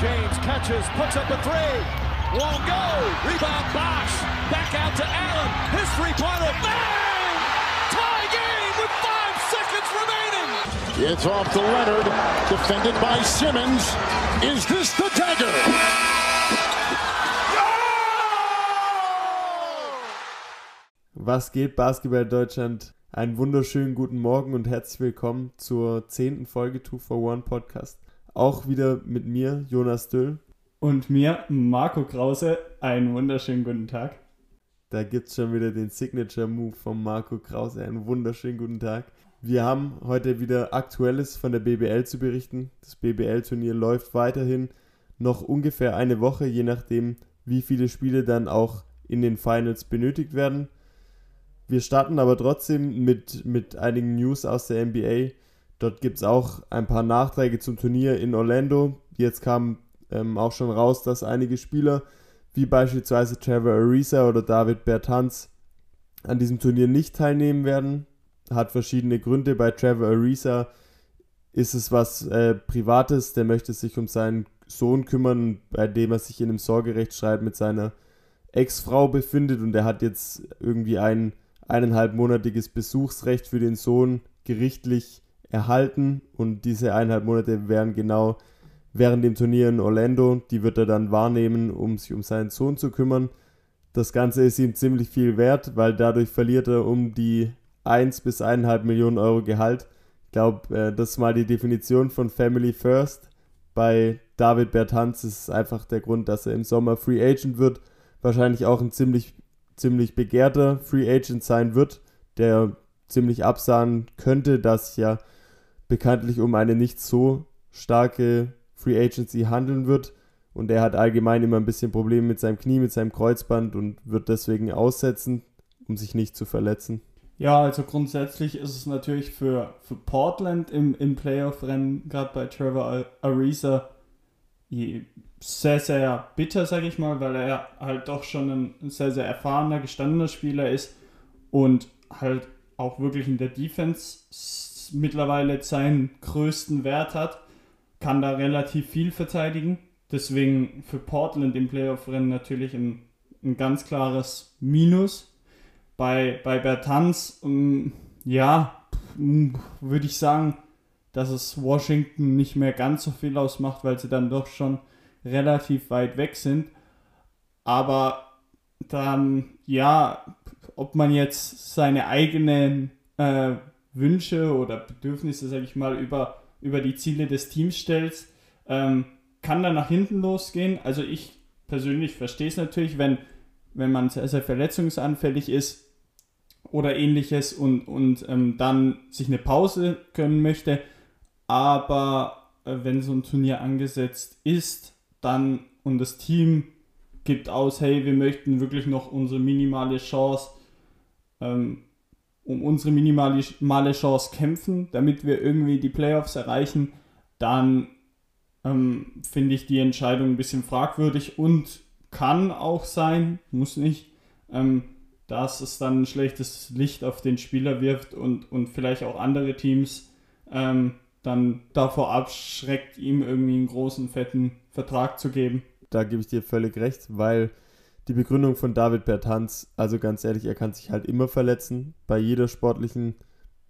James catches, puts up a three. Won't go. Rebound Bosch. Back out to Allen. His three-pointer. Bang! Tie game with five seconds remaining. It's off to Leonard. Defended by Simmons. Is this the dagger? Was geht, Basketball Deutschland? Einen wunderschönen guten Morgen und herzlich willkommen zur zehnten Folge 2 for One Podcast. Auch wieder mit mir, Jonas Düll. Und mir, Marco Krause, einen wunderschönen guten Tag. Da gibt es schon wieder den Signature Move von Marco Krause. Einen wunderschönen guten Tag. Wir haben heute wieder Aktuelles von der BBL zu berichten. Das BBL-Turnier läuft weiterhin noch ungefähr eine Woche, je nachdem, wie viele Spiele dann auch in den Finals benötigt werden. Wir starten aber trotzdem mit, mit einigen News aus der NBA. Dort gibt es auch ein paar Nachträge zum Turnier in Orlando. Jetzt kam ähm, auch schon raus, dass einige Spieler, wie beispielsweise Trevor Ariza oder David Bertans, an diesem Turnier nicht teilnehmen werden. Hat verschiedene Gründe. Bei Trevor Ariza ist es was äh, Privates. Der möchte sich um seinen Sohn kümmern, bei dem er sich in einem Sorgerechtsstreit mit seiner Ex-Frau befindet. Und er hat jetzt irgendwie ein eineinhalbmonatiges Besuchsrecht für den Sohn gerichtlich erhalten. Und diese eineinhalb Monate wären genau während dem Turnier in Orlando. Die wird er dann wahrnehmen, um sich um seinen Sohn zu kümmern. Das Ganze ist ihm ziemlich viel wert, weil dadurch verliert er um die 1 bis 1,5 Millionen Euro Gehalt. Ich glaube, äh, das ist mal die Definition von Family First. Bei David Bertanz ist es einfach der Grund, dass er im Sommer Free Agent wird. Wahrscheinlich auch ein ziemlich, ziemlich begehrter Free Agent sein wird, der ziemlich absahen könnte, dass ja bekanntlich um eine nicht so starke Free Agency handeln wird. Und er hat allgemein immer ein bisschen Probleme mit seinem Knie, mit seinem Kreuzband und wird deswegen aussetzen, um sich nicht zu verletzen. Ja, also grundsätzlich ist es natürlich für, für Portland im, im Playoff-Rennen, gerade bei Trevor Ariza, sehr, sehr bitter, sage ich mal, weil er halt doch schon ein sehr, sehr erfahrener, gestandener Spieler ist und halt auch wirklich in der Defense mittlerweile seinen größten Wert hat, kann da relativ viel verteidigen. Deswegen für Portland im Playoff-Rennen natürlich ein, ein ganz klares Minus. Bei, bei Bertans, um, ja, würde ich sagen, dass es Washington nicht mehr ganz so viel ausmacht, weil sie dann doch schon relativ weit weg sind. Aber dann, ja, ob man jetzt seine eigenen äh, Wünsche oder Bedürfnisse, sage ich mal, über, über die Ziele des Teams stellt, ähm, kann dann nach hinten losgehen. Also ich persönlich verstehe es natürlich, wenn, wenn man sehr, sehr verletzungsanfällig ist oder ähnliches und, und ähm, dann sich eine Pause gönnen möchte. Aber äh, wenn so ein Turnier angesetzt ist, dann und das Team gibt aus, hey, wir möchten wirklich noch unsere minimale Chance ähm, um unsere minimale Chance kämpfen, damit wir irgendwie die Playoffs erreichen, dann ähm, finde ich die Entscheidung ein bisschen fragwürdig und kann auch sein, muss nicht, ähm, dass es dann ein schlechtes Licht auf den Spieler wirft und, und vielleicht auch andere Teams ähm, dann davor abschreckt, ihm irgendwie einen großen, fetten Vertrag zu geben. Da gebe ich dir völlig recht, weil die Begründung von David Bertanz, also ganz ehrlich, er kann sich halt immer verletzen. Bei jeder sportlichen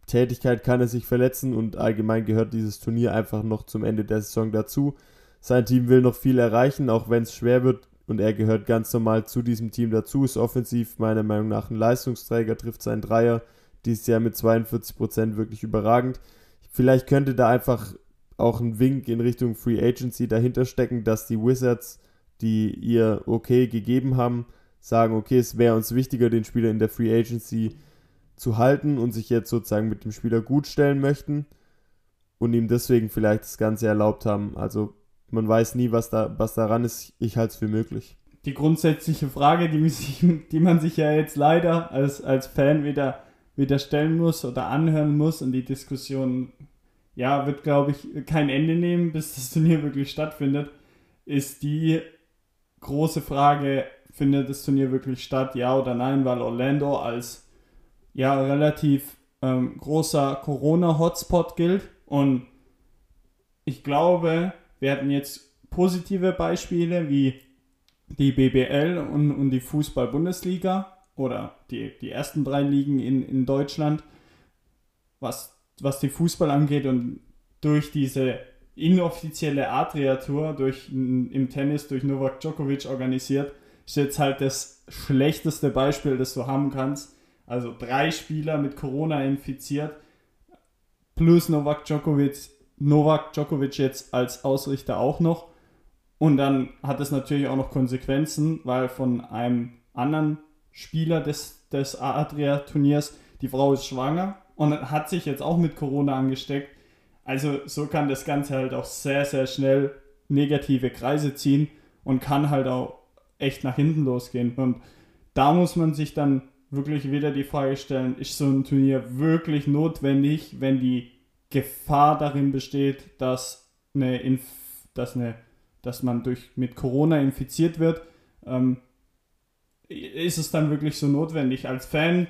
Tätigkeit kann er sich verletzen und allgemein gehört dieses Turnier einfach noch zum Ende der Saison dazu. Sein Team will noch viel erreichen, auch wenn es schwer wird und er gehört ganz normal zu diesem Team dazu, ist offensiv meiner Meinung nach ein Leistungsträger, trifft seinen Dreier dieses Jahr mit 42% wirklich überragend. Vielleicht könnte da einfach auch ein Wink in Richtung Free Agency dahinter stecken, dass die Wizards die ihr okay gegeben haben, sagen, okay, es wäre uns wichtiger, den Spieler in der Free Agency zu halten und sich jetzt sozusagen mit dem Spieler gut stellen möchten und ihm deswegen vielleicht das Ganze erlaubt haben. Also man weiß nie, was, da, was daran ist. Ich halte es für möglich. Die grundsätzliche Frage, die, sich, die man sich ja jetzt leider als, als Fan wieder, wieder stellen muss oder anhören muss und die Diskussion, ja, wird, glaube ich, kein Ende nehmen, bis das Turnier wirklich stattfindet, ist die, große Frage, findet das Turnier wirklich statt, ja oder nein, weil Orlando als ja relativ ähm, großer Corona-Hotspot gilt. Und ich glaube, wir hatten jetzt positive Beispiele wie die BBL und, und die Fußball-Bundesliga oder die, die ersten drei Ligen in, in Deutschland, was, was den Fußball angeht und durch diese inoffizielle Adria-Tour im Tennis durch Novak Djokovic organisiert, ist jetzt halt das schlechteste Beispiel, das du haben kannst. Also drei Spieler mit Corona infiziert, plus Novak Djokovic, Novak Djokovic jetzt als Ausrichter auch noch. Und dann hat es natürlich auch noch Konsequenzen, weil von einem anderen Spieler des, des Adria-Turniers, die Frau ist schwanger und hat sich jetzt auch mit Corona angesteckt. Also so kann das Ganze halt auch sehr, sehr schnell negative Kreise ziehen und kann halt auch echt nach hinten losgehen. Und da muss man sich dann wirklich wieder die Frage stellen, ist so ein Turnier wirklich notwendig, wenn die Gefahr darin besteht, dass, eine Inf dass, eine, dass man durch, mit Corona infiziert wird? Ähm, ist es dann wirklich so notwendig? Als Fan,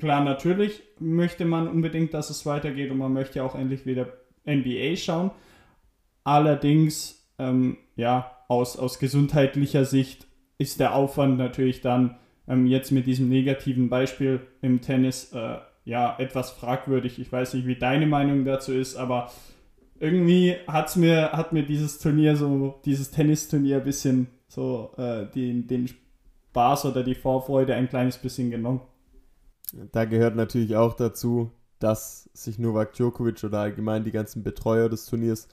klar, natürlich möchte man unbedingt, dass es weitergeht und man möchte auch endlich wieder NBA schauen. Allerdings, ähm, ja, aus, aus gesundheitlicher Sicht ist der Aufwand natürlich dann ähm, jetzt mit diesem negativen Beispiel im Tennis äh, ja etwas fragwürdig. Ich weiß nicht, wie deine Meinung dazu ist, aber irgendwie hat's mir, hat mir dieses Turnier so, dieses Tennisturnier ein bisschen so äh, den, den Spaß oder die Vorfreude ein kleines bisschen genommen. Da gehört natürlich auch dazu, dass sich Novak Djokovic oder allgemein die ganzen Betreuer des Turniers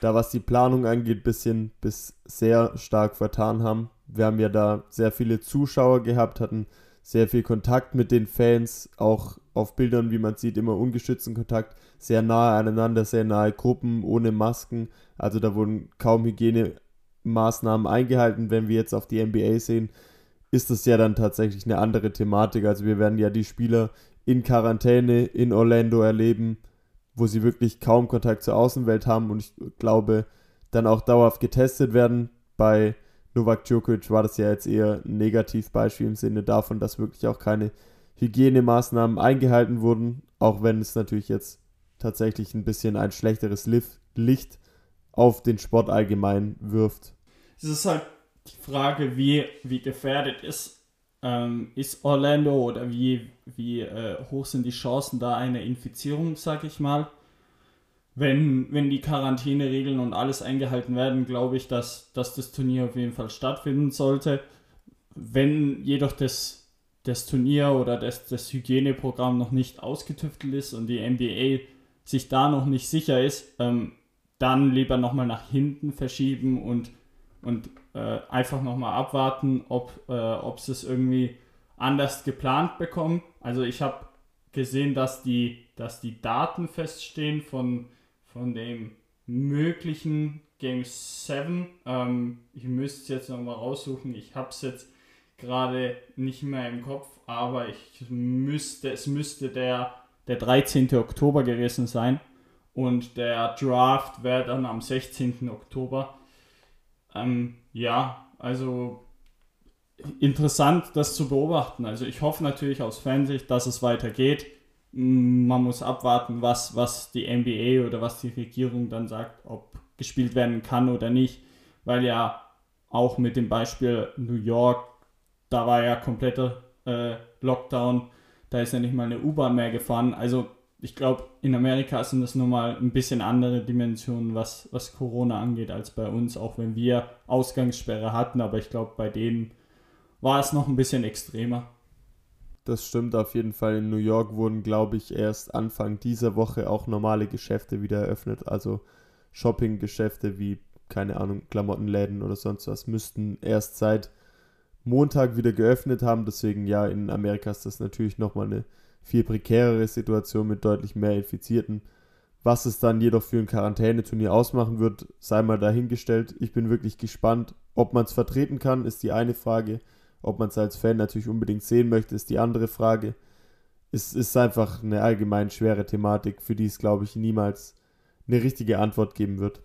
da was die Planung angeht, bisschen bis sehr stark vertan haben. Wir haben ja da sehr viele Zuschauer gehabt, hatten sehr viel Kontakt mit den Fans, auch auf Bildern, wie man sieht, immer ungeschützten Kontakt, sehr nahe aneinander, sehr nahe Gruppen, ohne Masken. Also da wurden kaum Hygienemaßnahmen eingehalten. Wenn wir jetzt auf die NBA sehen, ist das ja dann tatsächlich eine andere Thematik. Also wir werden ja die Spieler in Quarantäne in Orlando erleben, wo sie wirklich kaum Kontakt zur Außenwelt haben und ich glaube, dann auch dauerhaft getestet werden. Bei Novak Djokovic war das ja jetzt eher ein Negativbeispiel im Sinne davon, dass wirklich auch keine Hygienemaßnahmen eingehalten wurden, auch wenn es natürlich jetzt tatsächlich ein bisschen ein schlechteres Licht auf den Sport allgemein wirft. Es ist halt die Frage, wie, wie gefährdet ist, ähm, ist Orlando oder wie, wie äh, hoch sind die Chancen da eine Infizierung, sag ich mal. Wenn, wenn die Quarantäneregeln und alles eingehalten werden, glaube ich, dass, dass das Turnier auf jeden Fall stattfinden sollte. Wenn jedoch das, das Turnier oder das, das Hygieneprogramm noch nicht ausgetüftelt ist und die NBA sich da noch nicht sicher ist, ähm, dann lieber nochmal nach hinten verschieben und, und äh, einfach nochmal abwarten, ob äh, sie es irgendwie anders geplant bekommen. Also ich habe gesehen, dass die, dass die Daten feststehen von, von dem möglichen Game 7. Ähm, ich müsste es jetzt nochmal raussuchen. Ich habe es jetzt gerade nicht mehr im Kopf, aber ich müsste, es müsste der, der 13. Oktober gewesen sein. Und der Draft wäre dann am 16. Oktober. Ähm, ja, also interessant, das zu beobachten. Also ich hoffe natürlich aus Fansicht, dass es weitergeht. Man muss abwarten, was, was die NBA oder was die Regierung dann sagt, ob gespielt werden kann oder nicht. Weil ja auch mit dem Beispiel New York, da war ja kompletter äh, Lockdown, da ist ja nicht mal eine U-Bahn mehr gefahren. Also ich glaube, in Amerika sind das nochmal ein bisschen andere Dimensionen, was, was Corona angeht, als bei uns, auch wenn wir Ausgangssperre hatten. Aber ich glaube, bei denen war es noch ein bisschen extremer. Das stimmt auf jeden Fall. In New York wurden, glaube ich, erst Anfang dieser Woche auch normale Geschäfte wieder eröffnet. Also Shoppinggeschäfte wie, keine Ahnung, Klamottenläden oder sonst was, müssten erst seit Montag wieder geöffnet haben. Deswegen, ja, in Amerika ist das natürlich nochmal eine viel prekärere Situation mit deutlich mehr Infizierten. Was es dann jedoch für ein Quarantäneturnier ausmachen wird, sei mal dahingestellt. Ich bin wirklich gespannt. Ob man es vertreten kann, ist die eine Frage. Ob man es als Fan natürlich unbedingt sehen möchte, ist die andere Frage. Es ist einfach eine allgemein schwere Thematik, für die es, glaube ich, niemals eine richtige Antwort geben wird.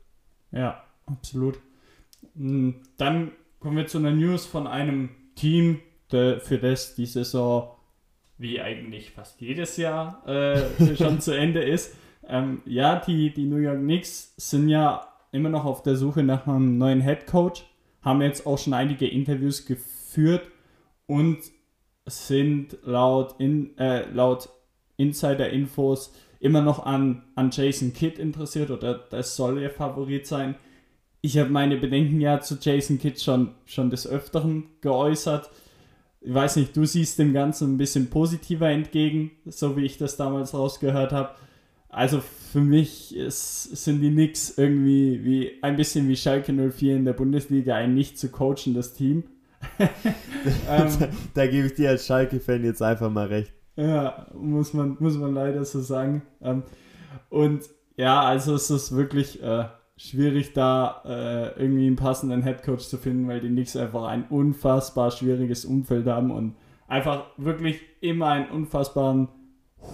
Ja, absolut. Hm, dann kommen wir zu einer News von einem Team, für das die Saison wie eigentlich fast jedes Jahr äh, schon zu Ende ist. Ähm, ja, die, die New York Knicks sind ja immer noch auf der Suche nach einem neuen Head Coach, haben jetzt auch schon einige Interviews geführt und sind laut, in, äh, laut Insider-Infos immer noch an, an Jason Kidd interessiert oder das soll ihr Favorit sein. Ich habe meine Bedenken ja zu Jason Kidd schon, schon des Öfteren geäußert. Ich weiß nicht, du siehst dem Ganzen ein bisschen positiver entgegen, so wie ich das damals rausgehört habe. Also für mich ist, sind die Knicks irgendwie wie ein bisschen wie Schalke 04 in der Bundesliga ein nicht zu coachendes Team. ähm, da, da gebe ich dir als Schalke-Fan jetzt einfach mal recht. Ja, muss man, muss man leider so sagen. Ähm, und ja, also es ist wirklich äh, schwierig, da äh, irgendwie einen passenden Headcoach zu finden, weil die Knicks einfach ein unfassbar schwieriges Umfeld haben und einfach wirklich immer einen unfassbaren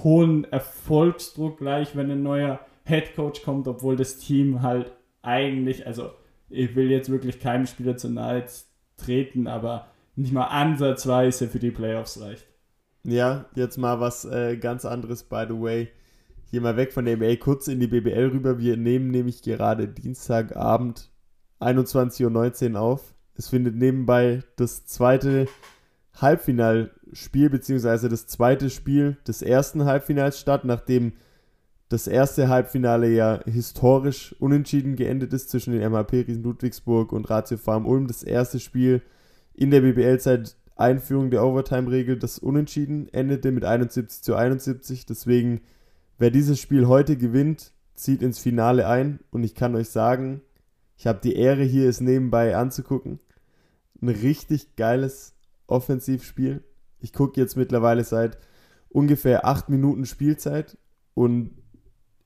hohen Erfolgsdruck gleich, wenn ein neuer Headcoach kommt, obwohl das Team halt eigentlich, also ich will jetzt wirklich keinem Spieler zu nahe treten, aber nicht mal ansatzweise für die Playoffs reicht. Ja, jetzt mal was äh, ganz anderes, by the way. Hier mal weg von der NBA, kurz in die BBL rüber. Wir nehmen nämlich gerade Dienstagabend 21.19 Uhr auf. Es findet nebenbei das zweite Halbfinalspiel, beziehungsweise das zweite Spiel des ersten Halbfinals statt, nachdem das erste Halbfinale ja historisch unentschieden geendet ist zwischen den MHP Riesen Ludwigsburg und Ratio Farm Ulm. Das erste Spiel in der BBL seit Einführung der Overtime-Regel das Unentschieden endete mit 71 zu 71. Deswegen, wer dieses Spiel heute gewinnt, zieht ins Finale ein. Und ich kann euch sagen, ich habe die Ehre, hier es nebenbei anzugucken. Ein richtig geiles Offensivspiel. Ich gucke jetzt mittlerweile seit ungefähr acht Minuten Spielzeit und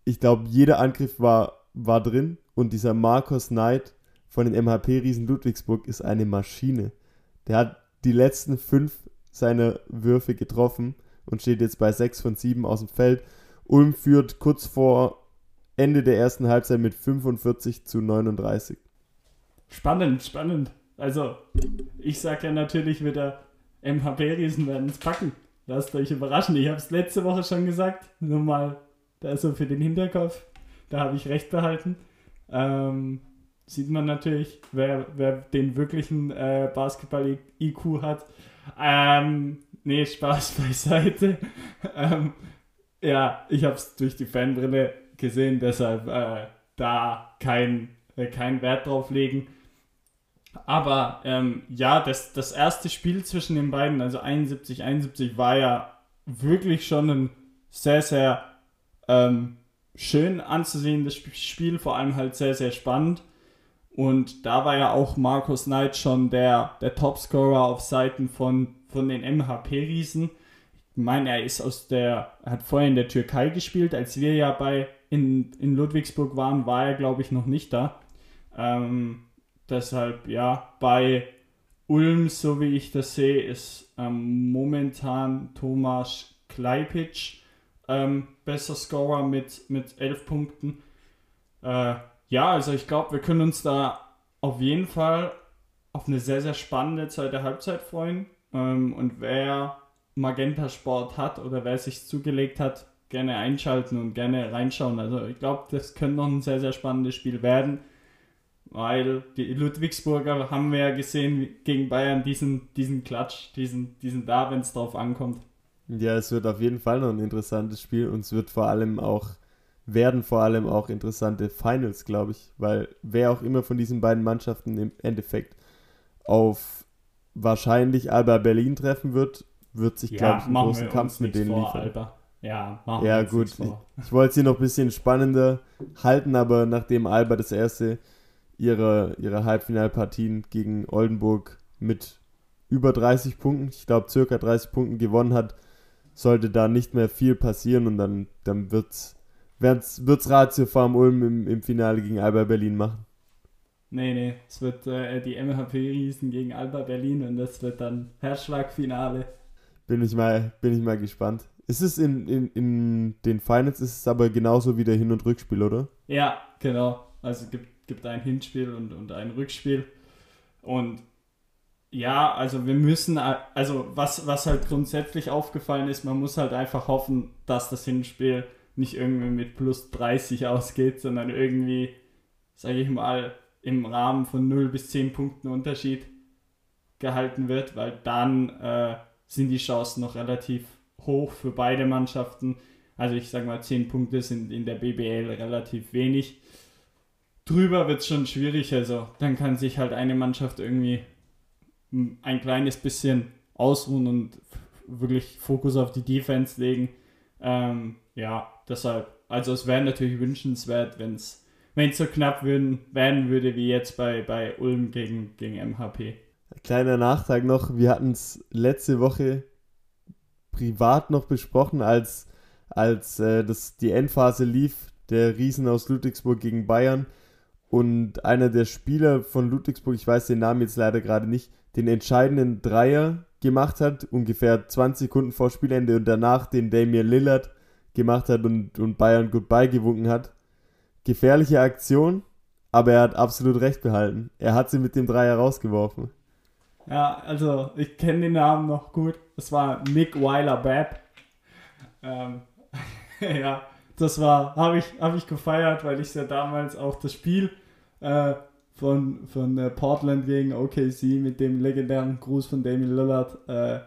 ich glaube, jeder Angriff war, war drin. Und dieser Marcos Knight von den MHP Riesen Ludwigsburg ist eine Maschine. Der hat die letzten fünf seiner Würfe getroffen und steht jetzt bei 6 von 7 aus dem Feld. Ulm führt kurz vor Ende der ersten Halbzeit mit 45 zu 39. Spannend, spannend. Also, ich sage ja natürlich wieder, MHP-Riesen werden es packen. Lasst euch überraschen. Ich habe es letzte Woche schon gesagt. Nur mal da so für den Hinterkopf. Da habe ich recht behalten. Ähm, sieht man natürlich, wer, wer den wirklichen äh, Basketball-IQ hat. Ähm, nee, Spaß beiseite. ähm, ja, ich habe es durch die Fanbrille gesehen, deshalb äh, da kein, äh, kein Wert drauf legen. Aber ähm, ja, das, das erste Spiel zwischen den beiden, also 71, 71, war ja wirklich schon ein sehr, sehr ähm, schön anzusehendes Spiel, vor allem halt sehr, sehr spannend. Und da war ja auch Markus Knight schon der, der Topscorer auf Seiten von, von den MHP-Riesen. Meine, er ist aus der, er hat vorher in der Türkei gespielt. Als wir ja bei in, in Ludwigsburg waren, war er, glaube ich, noch nicht da. Ähm, deshalb, ja, bei Ulm, so wie ich das sehe, ist ähm, momentan Thomas Kleipic ähm, besser Scorer mit, mit 11 Punkten. Äh, ja, also ich glaube, wir können uns da auf jeden Fall auf eine sehr, sehr spannende zweite Halbzeit freuen. Ähm, und wer Magenta Sport hat oder wer sich zugelegt hat, gerne einschalten und gerne reinschauen. Also ich glaube, das könnte noch ein sehr, sehr spannendes Spiel werden, weil die Ludwigsburger haben wir ja gesehen gegen Bayern diesen, diesen Klatsch, diesen, diesen da, wenn es drauf ankommt. Ja, es wird auf jeden Fall noch ein interessantes Spiel und es wird vor allem auch werden vor allem auch interessante Finals, glaube ich, weil wer auch immer von diesen beiden Mannschaften im Endeffekt auf wahrscheinlich Alba Berlin treffen wird, wird sich, ja, glaube ich, einen großen Kampf mit denen vor, liefern. Alba. Ja, machen ja gut. Ich, ich wollte sie noch ein bisschen spannender halten, aber nachdem Alba das erste ihrer, ihrer Halbfinalpartien gegen Oldenburg mit über 30 Punkten, ich glaube circa 30 Punkten gewonnen hat, sollte da nicht mehr viel passieren und dann, dann wird es wird's Ratio Farm Ulm im, im Finale gegen Alba Berlin machen. Nee, nee, es wird äh, die MHP-Riesen gegen Alba Berlin und das wird dann Herzschlagfinale. Bin ich mal, bin ich mal gespannt. Ist es in, in, in den Finals, ist es aber genauso wie der Hin- und Rückspiel, oder? Ja, genau. Also gibt, gibt ein Hinspiel und, und ein Rückspiel. Und ja, also wir müssen, also was, was halt grundsätzlich aufgefallen ist, man muss halt einfach hoffen, dass das Hinspiel nicht irgendwie mit plus 30 ausgeht, sondern irgendwie sage ich mal, im Rahmen von 0 bis 10 Punkten Unterschied gehalten wird, weil dann äh, sind die Chancen noch relativ hoch für beide Mannschaften. Also ich sage mal, 10 Punkte sind in der BBL relativ wenig. Drüber wird es schon schwierig, also dann kann sich halt eine Mannschaft irgendwie ein kleines bisschen ausruhen und wirklich Fokus auf die Defense legen. Ähm, ja, deshalb, also es wäre natürlich wünschenswert, wenn es so knapp würden, werden würde wie jetzt bei, bei Ulm gegen, gegen MHP. Kleiner Nachtrag noch, wir hatten es letzte Woche privat noch besprochen, als, als äh, das, die Endphase lief, der Riesen aus Ludwigsburg gegen Bayern und einer der Spieler von Ludwigsburg, ich weiß den Namen jetzt leider gerade nicht, den entscheidenden Dreier gemacht hat, ungefähr 20 Sekunden vor Spielende und danach den Damian Lillard gemacht hat und, und Bayern Goodbye gewunken hat. Gefährliche Aktion, aber er hat absolut recht behalten. Er hat sie mit dem Dreier rausgeworfen. Ja, also ich kenne den Namen noch gut. Es war Nick Weiler Babb. Ähm, ja, das war, habe ich, hab ich gefeiert, weil ich ja damals auch das Spiel äh, von, von äh, Portland gegen OKC mit dem legendären Gruß von Damien Lillard äh,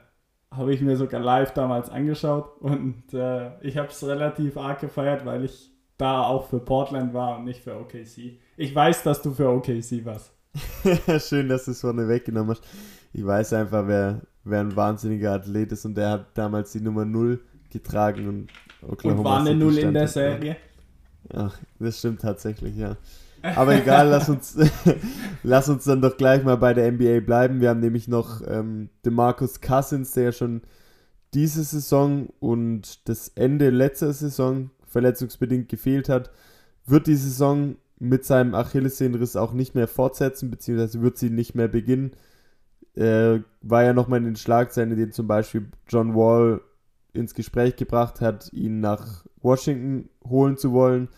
habe ich mir sogar live damals angeschaut und äh, ich habe es relativ arg gefeiert, weil ich da auch für Portland war und nicht für OKC. Ich weiß, dass du für OKC warst. Schön, dass du es vorne weggenommen hast. Ich weiß einfach, wer, wer ein wahnsinniger Athlet ist und der hat damals die Nummer 0 getragen und Oklahoma Und war eine 0 in der Serie. Ach, das stimmt tatsächlich, ja. Aber egal, lass uns, lass uns dann doch gleich mal bei der NBA bleiben. Wir haben nämlich noch ähm, DeMarcus Cousins, der ja schon diese Saison und das Ende letzter Saison verletzungsbedingt gefehlt hat, wird die Saison mit seinem Achillessehnenriss auch nicht mehr fortsetzen, beziehungsweise wird sie nicht mehr beginnen. Äh, war ja nochmal in den Schlagzeilen, in denen zum Beispiel John Wall ins Gespräch gebracht hat, ihn nach Washington holen zu wollen.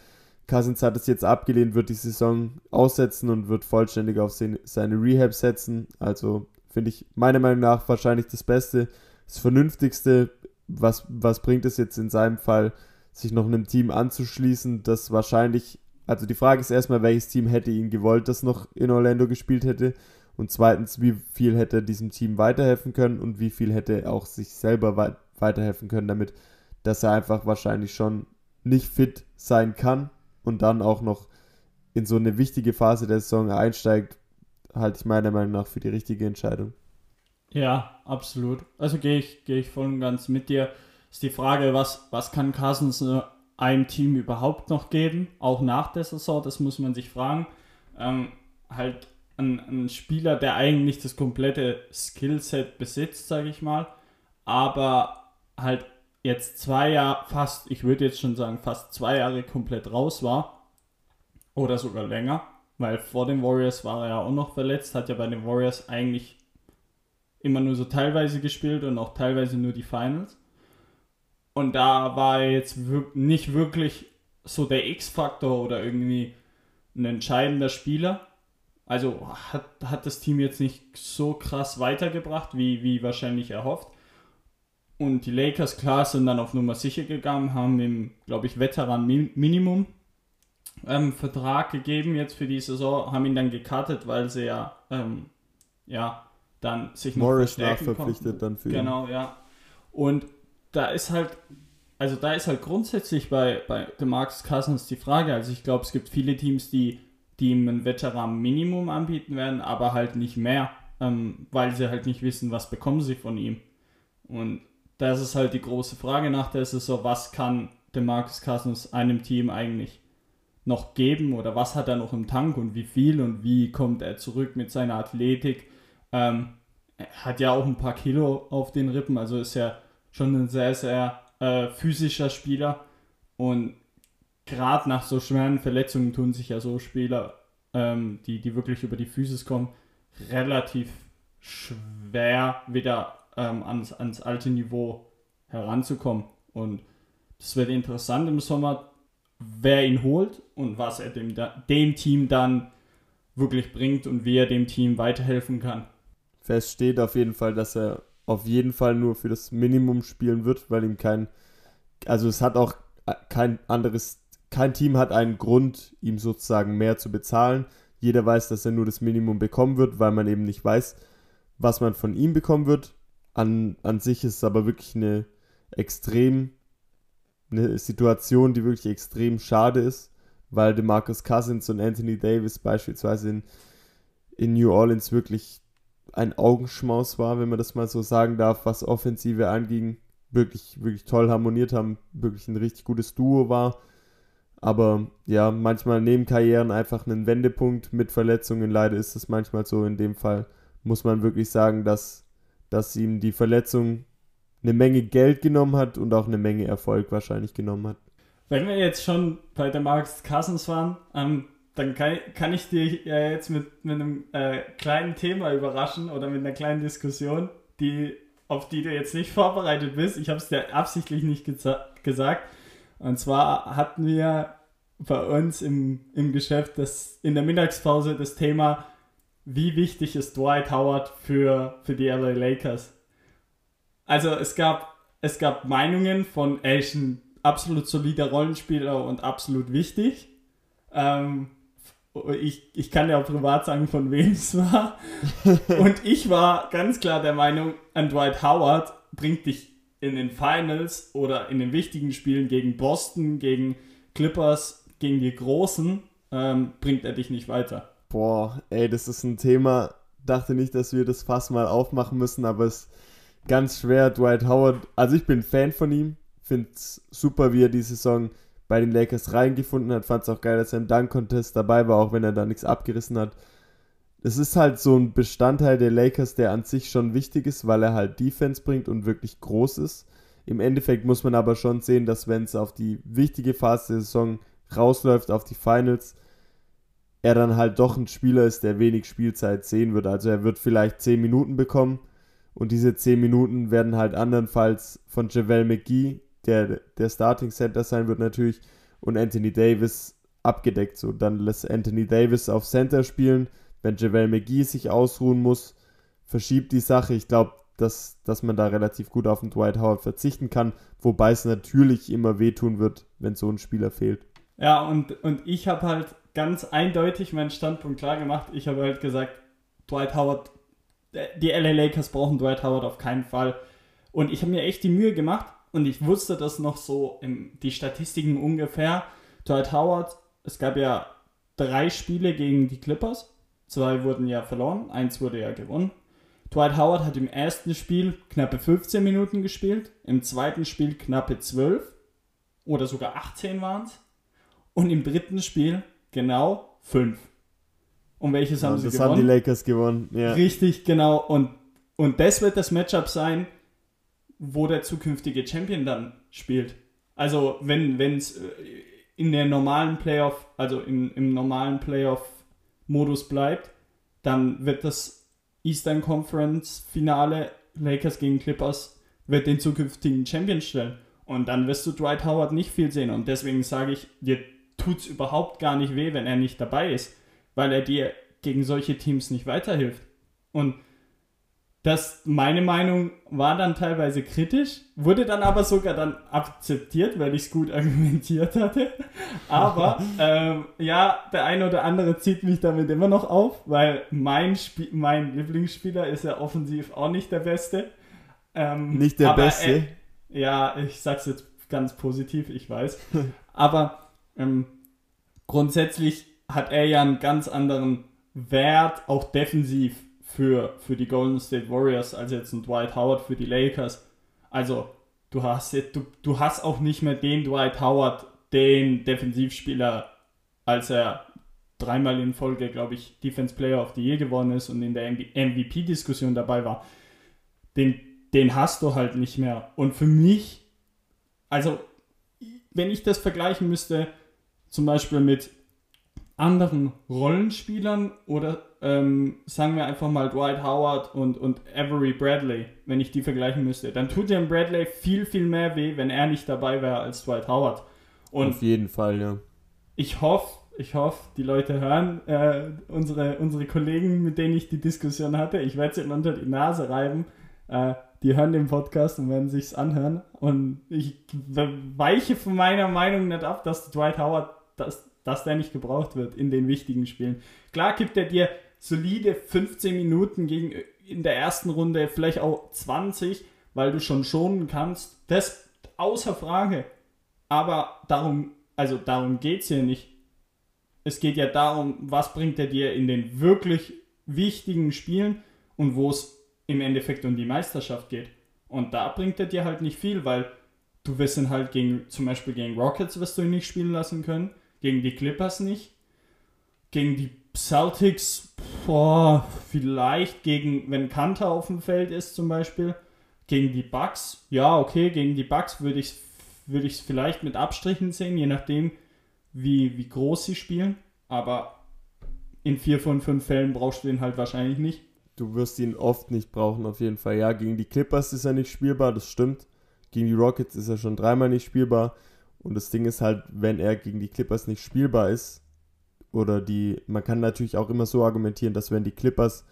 Cousins hat es jetzt abgelehnt, wird die Saison aussetzen und wird vollständig auf seine Rehab setzen. Also finde ich meiner Meinung nach wahrscheinlich das Beste, das Vernünftigste. Was, was bringt es jetzt in seinem Fall, sich noch einem Team anzuschließen, das wahrscheinlich, also die Frage ist erstmal, welches Team hätte ihn gewollt, das noch in Orlando gespielt hätte. Und zweitens, wie viel hätte er diesem Team weiterhelfen können und wie viel hätte er auch sich selber weiterhelfen können, damit, dass er einfach wahrscheinlich schon nicht fit sein kann und dann auch noch in so eine wichtige Phase der Saison einsteigt, halte ich meiner Meinung nach für die richtige Entscheidung. Ja, absolut. Also gehe ich, gehe ich voll und ganz mit dir. Ist die Frage, was, was kann äh, einem Team überhaupt noch geben, auch nach der Saison, das muss man sich fragen. Ähm, halt ein, ein Spieler, der eigentlich das komplette Skillset besitzt, sage ich mal, aber halt jetzt zwei Jahre, fast, ich würde jetzt schon sagen, fast zwei Jahre komplett raus war. Oder sogar länger, weil vor den Warriors war er ja auch noch verletzt, hat ja bei den Warriors eigentlich immer nur so teilweise gespielt und auch teilweise nur die Finals. Und da war jetzt nicht wirklich so der X-Faktor oder irgendwie ein entscheidender Spieler. Also hat, hat das Team jetzt nicht so krass weitergebracht, wie, wie wahrscheinlich erhofft. Und die Lakers, klar, sind dann auf Nummer sicher gegangen, haben ihm, glaube ich, Veteran-Minimum ähm, Vertrag gegeben jetzt für die Saison, haben ihn dann gekartet, weil sie ja, ähm, ja, dann sich Morris nachverpflichtet konnten. dann für Genau, ihn. ja. Und da ist halt, also da ist halt grundsätzlich bei, bei DeMarcus Cousins die Frage, also ich glaube, es gibt viele Teams, die, die ihm ein Veteran-Minimum anbieten werden, aber halt nicht mehr, ähm, weil sie halt nicht wissen, was bekommen sie von ihm. Und das ist halt die große Frage nach der Saison, was kann Marcus Cousins einem Team eigentlich noch geben oder was hat er noch im Tank und wie viel und wie kommt er zurück mit seiner Athletik. Ähm, er hat ja auch ein paar Kilo auf den Rippen, also ist ja schon ein sehr, sehr äh, physischer Spieler und gerade nach so schweren Verletzungen tun sich ja so Spieler, ähm, die, die wirklich über die Physis kommen, relativ schwer wieder ähm, ans, ans alte Niveau heranzukommen. Und das wird interessant im Sommer, wer ihn holt und was er dem, dem Team dann wirklich bringt und wie er dem Team weiterhelfen kann. Fest steht auf jeden Fall, dass er auf jeden Fall nur für das Minimum spielen wird, weil ihm kein, also es hat auch kein anderes kein Team hat einen Grund, ihm sozusagen mehr zu bezahlen. Jeder weiß, dass er nur das Minimum bekommen wird, weil man eben nicht weiß, was man von ihm bekommen wird. An, an sich ist es aber wirklich eine extrem, eine Situation, die wirklich extrem schade ist, weil DeMarcus Cousins und Anthony Davis beispielsweise in, in New Orleans wirklich ein Augenschmaus war, wenn man das mal so sagen darf, was Offensive anging. Wirklich, wirklich toll harmoniert haben, wirklich ein richtig gutes Duo war. Aber ja, manchmal nehmen Karrieren einfach einen Wendepunkt mit Verletzungen. Leider ist es manchmal so. In dem Fall muss man wirklich sagen, dass, dass ihm die Verletzung eine Menge Geld genommen hat und auch eine Menge Erfolg wahrscheinlich genommen hat. Wenn wir jetzt schon bei der Marks Cousins waren, ähm, dann kann, kann, ich dir äh, jetzt mit, mit einem äh, kleinen Thema überraschen oder mit einer kleinen Diskussion, die, auf die du jetzt nicht vorbereitet bist. Ich habe es dir absichtlich nicht gesagt. Und zwar hatten wir bei uns im, im Geschäft das, in der Mittagspause das Thema, wie wichtig ist Dwight Howard für, für die LA Lakers. Also es gab, es gab Meinungen von, ein absolut solider Rollenspieler und absolut wichtig. Ähm, ich, ich kann ja auch privat sagen, von wem es war. und ich war ganz klar der Meinung, an Dwight Howard bringt dich in den Finals oder in den wichtigen Spielen gegen Boston, gegen Clippers, gegen die Großen, ähm, bringt er dich nicht weiter. Boah, ey, das ist ein Thema. Dachte nicht, dass wir das fast mal aufmachen müssen, aber es ist ganz schwer. Dwight Howard, also ich bin Fan von ihm, finde es super, wie er die Saison bei den Lakers reingefunden hat. Fand es auch geil, dass er im Dunk-Contest dabei war, auch wenn er da nichts abgerissen hat. Es ist halt so ein Bestandteil der Lakers, der an sich schon wichtig ist, weil er halt Defense bringt und wirklich groß ist. Im Endeffekt muss man aber schon sehen, dass wenn es auf die wichtige Phase der Saison rausläuft, auf die Finals, er dann halt doch ein Spieler ist, der wenig Spielzeit sehen wird. Also er wird vielleicht 10 Minuten bekommen und diese 10 Minuten werden halt andernfalls von Javel McGee, der der Starting Center sein wird natürlich, und Anthony Davis abgedeckt. So, dann lässt Anthony Davis auf Center spielen. Wenn Javel McGee sich ausruhen muss, verschiebt die Sache. Ich glaube, dass, dass man da relativ gut auf den Dwight Howard verzichten kann, wobei es natürlich immer wehtun wird, wenn so ein Spieler fehlt. Ja, und, und ich habe halt ganz eindeutig meinen Standpunkt klar gemacht. Ich habe halt gesagt, Dwight Howard, äh, die LA Lakers brauchen Dwight Howard auf keinen Fall. Und ich habe mir echt die Mühe gemacht und ich wusste das noch so, im, die Statistiken ungefähr. Dwight Howard, es gab ja drei Spiele gegen die Clippers. Zwei wurden ja verloren, eins wurde ja gewonnen. Dwight Howard hat im ersten Spiel knappe 15 Minuten gespielt, im zweiten Spiel knappe 12 oder sogar 18 waren es und im dritten Spiel genau 5. Und welches haben sie das gewonnen? Das haben die Lakers gewonnen, ja. Richtig, genau. Und, und das wird das Matchup sein, wo der zukünftige Champion dann spielt. Also wenn es äh, in der normalen Playoff, also in, im normalen Playoff-Modus bleibt, dann wird das Eastern Conference Finale Lakers gegen Clippers wird den zukünftigen Champion stellen. Und dann wirst du Dwight Howard nicht viel sehen. Und deswegen sage ich, dir tut es überhaupt gar nicht weh, wenn er nicht dabei ist, weil er dir gegen solche Teams nicht weiterhilft. Und das, meine Meinung war dann teilweise kritisch, wurde dann aber sogar dann akzeptiert, weil ich es gut argumentiert hatte. Aber ähm, ja, der eine oder andere zieht mich damit immer noch auf, weil mein, Spie mein Lieblingsspieler ist ja offensiv auch nicht der Beste. Ähm, nicht der Beste? Er, ja, ich sag's jetzt ganz positiv, ich weiß. aber ähm, grundsätzlich hat er ja einen ganz anderen Wert, auch defensiv für, für die Golden State Warriors als jetzt ein Dwight Howard für die Lakers. Also du hast, du, du hast auch nicht mehr den Dwight Howard, den Defensivspieler, als er dreimal in Folge, glaube ich, Defense Player of the Year geworden ist und in der MVP-Diskussion dabei war. Den, den hast du halt nicht mehr. Und für mich, also wenn ich das vergleichen müsste, zum Beispiel mit anderen Rollenspielern oder ähm, sagen wir einfach mal Dwight Howard und, und Avery Bradley, wenn ich die vergleichen müsste, dann tut dem Bradley viel, viel mehr weh, wenn er nicht dabei wäre als Dwight Howard. Und Auf jeden Fall, ja. Ich hoffe, ich hoffe, die Leute hören äh, unsere, unsere Kollegen, mit denen ich die Diskussion hatte. Ich werde sie unter die Nase reiben. Äh, die hören den Podcast und werden sich's anhören. Und ich weiche von meiner Meinung nicht ab, dass Dwight Howard, dass, dass der nicht gebraucht wird in den wichtigen Spielen. Klar gibt er dir solide 15 Minuten gegen in der ersten Runde, vielleicht auch 20, weil du schon schonen kannst. Das außer Frage. Aber darum, also darum geht's hier nicht. Es geht ja darum, was bringt er dir in den wirklich wichtigen Spielen und wo es im Endeffekt um die Meisterschaft geht. Und da bringt er dir halt nicht viel, weil du wirst ihn halt gegen, zum Beispiel gegen Rockets wirst du ihn nicht spielen lassen können, gegen die Clippers nicht, gegen die Celtics, boah, vielleicht gegen, wenn Kanter auf dem Feld ist zum Beispiel, gegen die Bucks, ja, okay, gegen die Bucks würde ich es würde vielleicht mit Abstrichen sehen, je nachdem, wie, wie groß sie spielen, aber in vier von fünf Fällen brauchst du den halt wahrscheinlich nicht du wirst ihn oft nicht brauchen, auf jeden Fall. Ja, gegen die Clippers ist er nicht spielbar, das stimmt. Gegen die Rockets ist er schon dreimal nicht spielbar. Und das Ding ist halt, wenn er gegen die Clippers nicht spielbar ist, oder die, man kann natürlich auch immer so argumentieren, dass wenn die Clippers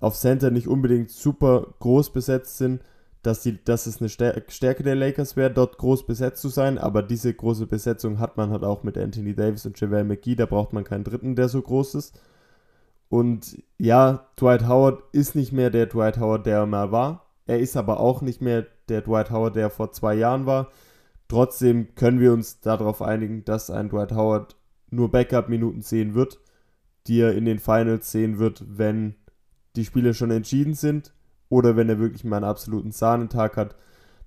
auf Center nicht unbedingt super groß besetzt sind, dass, die, dass es eine Stärke der Lakers wäre, dort groß besetzt zu sein, aber diese große Besetzung hat man halt auch mit Anthony Davis und JaVale McGee, da braucht man keinen dritten, der so groß ist. Und ja, Dwight Howard ist nicht mehr der Dwight Howard, der er mal war. Er ist aber auch nicht mehr der Dwight Howard, der vor zwei Jahren war. Trotzdem können wir uns darauf einigen, dass ein Dwight Howard nur Backup-Minuten sehen wird, die er in den Finals sehen wird, wenn die Spiele schon entschieden sind oder wenn er wirklich mal einen absoluten Sahnentag hat.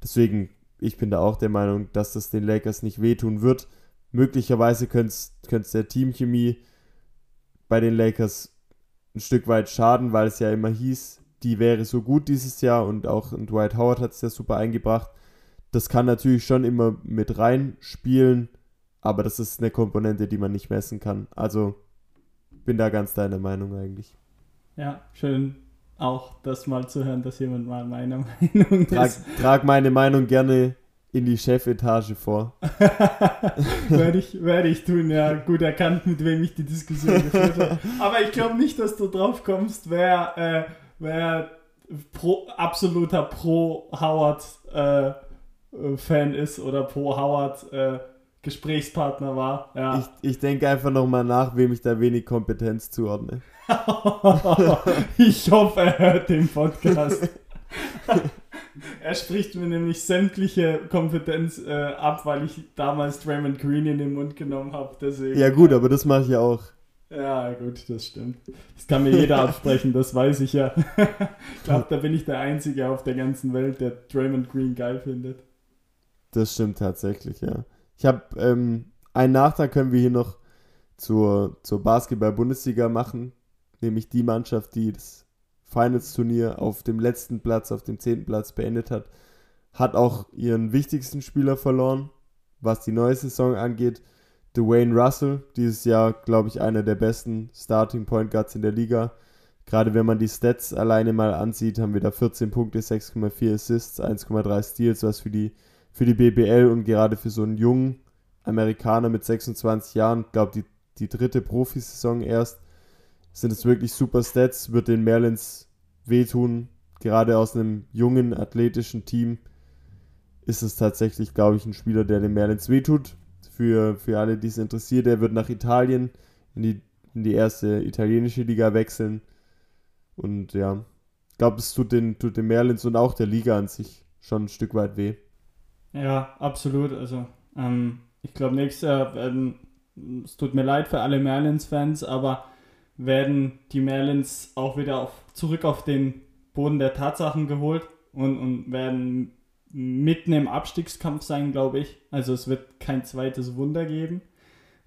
Deswegen, ich bin da auch der Meinung, dass das den Lakers nicht wehtun wird. Möglicherweise könnte es der Teamchemie bei den Lakers ein Stück weit schaden, weil es ja immer hieß, die wäre so gut dieses Jahr und auch Dwight Howard hat es ja super eingebracht. Das kann natürlich schon immer mit reinspielen, aber das ist eine Komponente, die man nicht messen kann. Also bin da ganz deiner Meinung eigentlich. Ja, schön auch das mal zu hören, dass jemand mal meiner Meinung trag, ist. Trag meine Meinung gerne in die Chefetage vor. werde, ich, werde ich tun, ja. Gut erkannt, mit wem ich die Diskussion geführt habe. Aber ich glaube nicht, dass du drauf kommst, wer, äh, wer pro, absoluter Pro-Howard-Fan äh, ist oder Pro-Howard äh, Gesprächspartner war. Ja. Ich, ich denke einfach nochmal nach, wem ich da wenig Kompetenz zuordne. ich hoffe, er hört den Podcast. Er spricht mir nämlich sämtliche Kompetenz äh, ab, weil ich damals Draymond Green in den Mund genommen habe. Ja gut, aber das mache ich ja auch. Ja, gut, das stimmt. Das kann mir jeder absprechen, das weiß ich ja. ich glaube, da bin ich der Einzige auf der ganzen Welt, der Draymond Green geil findet. Das stimmt tatsächlich, ja. Ich habe ähm, einen Nachtrag können wir hier noch zur, zur Basketball-Bundesliga machen, nämlich die Mannschaft, die das Finals-Turnier auf dem letzten Platz, auf dem zehnten Platz beendet hat, hat auch ihren wichtigsten Spieler verloren, was die neue Saison angeht. Dwayne Russell, dieses Jahr, glaube ich, einer der besten Starting Point Guards in der Liga. Gerade wenn man die Stats alleine mal ansieht, haben wir da 14 Punkte, 6,4 Assists, 1,3 Steals, was für die, für die BBL und gerade für so einen jungen Amerikaner mit 26 Jahren, glaube die, die dritte Profisaison erst, sind es wirklich super Stats, wird den Merlins wehtun. Gerade aus einem jungen, athletischen Team ist es tatsächlich, glaube ich, ein Spieler, der den Merlins wehtut. Für, für alle, die es interessiert, er wird nach Italien in die, in die erste italienische Liga wechseln. Und ja, ich glaube, es tut den, tut den Merlins und auch der Liga an sich schon ein Stück weit weh. Ja, absolut. Also, ähm, ich glaube, nächstes Jahr werden, es tut mir leid für alle Merlins-Fans, aber werden die Marlins auch wieder auf, zurück auf den Boden der Tatsachen geholt und, und werden mitten im Abstiegskampf sein, glaube ich. Also es wird kein zweites Wunder geben,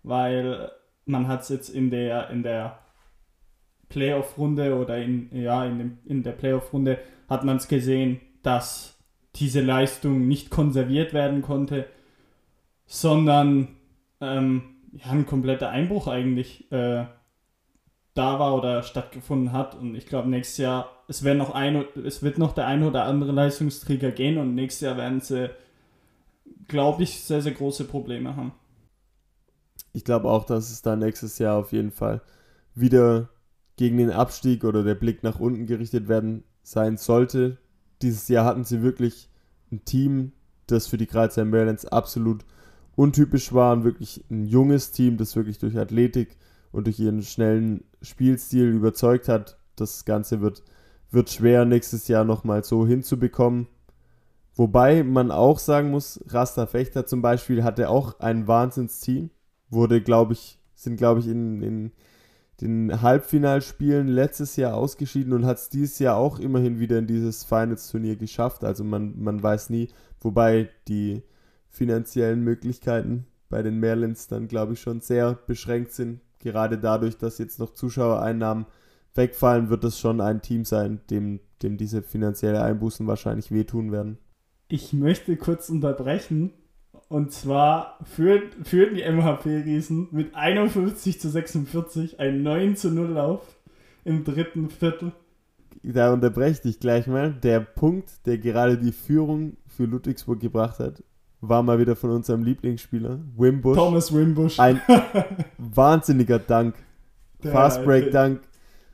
weil man hat es jetzt in der, in der Playoff-Runde oder in, ja, in, dem, in der Playoff-Runde hat man es gesehen, dass diese Leistung nicht konserviert werden konnte, sondern ähm, ja, ein kompletter Einbruch eigentlich äh, da war oder stattgefunden hat. Und ich glaube, nächstes Jahr, es, noch ein, es wird noch der eine oder andere Leistungsträger gehen und nächstes Jahr werden sie, glaube ich, sehr, sehr große Probleme haben. Ich glaube auch, dass es da nächstes Jahr auf jeden Fall wieder gegen den Abstieg oder der Blick nach unten gerichtet werden sein sollte. Dieses Jahr hatten sie wirklich ein Team, das für die Kreuzheim Marylands absolut untypisch war und wirklich ein junges Team, das wirklich durch Athletik und durch ihren schnellen Spielstil überzeugt hat. Das Ganze wird, wird schwer nächstes Jahr nochmal so hinzubekommen. Wobei man auch sagen muss, Rasta Fechter zum Beispiel hatte auch ein Wahnsinnsteam. Wurde, glaube ich, sind, glaube ich, in, in den Halbfinalspielen letztes Jahr ausgeschieden und hat es dieses Jahr auch immerhin wieder in dieses Finals-Turnier geschafft. Also man, man weiß nie, wobei die finanziellen Möglichkeiten bei den Merlins dann, glaube ich, schon sehr beschränkt sind. Gerade dadurch, dass jetzt noch Zuschauereinnahmen wegfallen, wird es schon ein Team sein, dem, dem diese finanzielle Einbußen wahrscheinlich wehtun werden. Ich möchte kurz unterbrechen. Und zwar führen, führen die MHP-Riesen mit 51 zu 46 einen 9 zu 0 Lauf im dritten Viertel. Da unterbreche ich dich gleich mal. Der Punkt, der gerade die Führung für Ludwigsburg gebracht hat, war mal wieder von unserem Lieblingsspieler, Wimbush. Thomas Wimbush. Ein wahnsinniger Dank. Fastbreak-Dank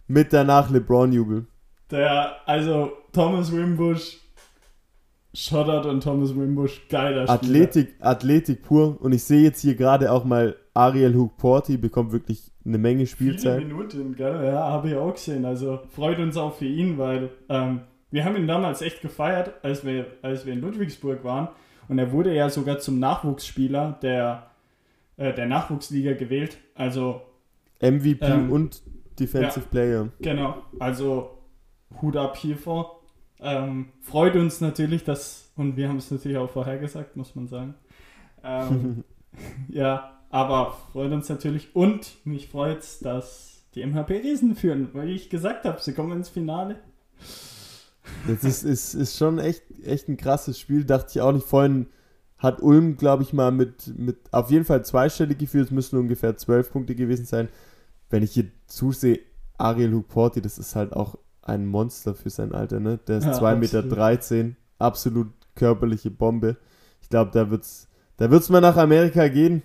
mit danach LeBron-Jubel. Der, also Thomas Wimbush, Shoutout und Thomas Wimbush, geiler Spieler. Athletik, Athletik pur. Und ich sehe jetzt hier gerade auch mal Ariel Hook-Porty bekommt wirklich eine Menge Spielzeit. Viele Minuten, gell? Ja, habe ich auch gesehen. Also freut uns auch für ihn, weil ähm, wir haben ihn damals echt gefeiert, als wir, als wir in Ludwigsburg waren. Und er wurde ja sogar zum Nachwuchsspieler der, äh, der Nachwuchsliga gewählt. Also MVP Ähm, und Defensive ja. Player. Genau, also Hut ab hiervor. Ähm, freut uns natürlich, dass, und wir haben es natürlich auch vorhergesagt, muss man sagen. Ähm, ja, aber freut uns natürlich und mich freut es, dass die MHP Riesen führen, weil ich gesagt habe, sie kommen ins Finale. Das ist, ist, ist schon echt, echt ein krasses Spiel. Dachte ich auch nicht. Vorhin hat Ulm, glaube ich, mal mit, mit auf jeden Fall zweistellig geführt. Es müssen ungefähr zwölf Punkte gewesen sein. Wenn ich hier zusehe, Ariel Huporti, das ist halt auch ein Monster für sein Alter. Ne? Der ist Ja, 2,13 Meter. absolut. 13, absolut körperliche Bombe. Ich glaube, da wird's, da wird's mal nach Amerika gehen.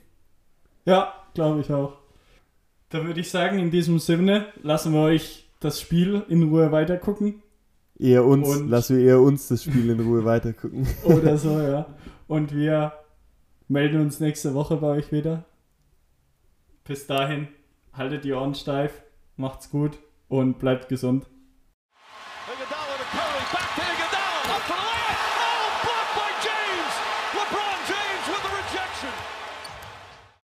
Ja, glaube ich auch. Da würde ich sagen, in diesem Sinne lassen wir euch das Spiel in Ruhe weitergucken. Eher uns, Und- lassen wir eher uns das Spiel in Ruhe weitergucken. Oder so, ja. Und wir melden uns nächste Woche bei euch wieder. Bis dahin, haltet die Ohren steif, macht's gut und bleibt gesund.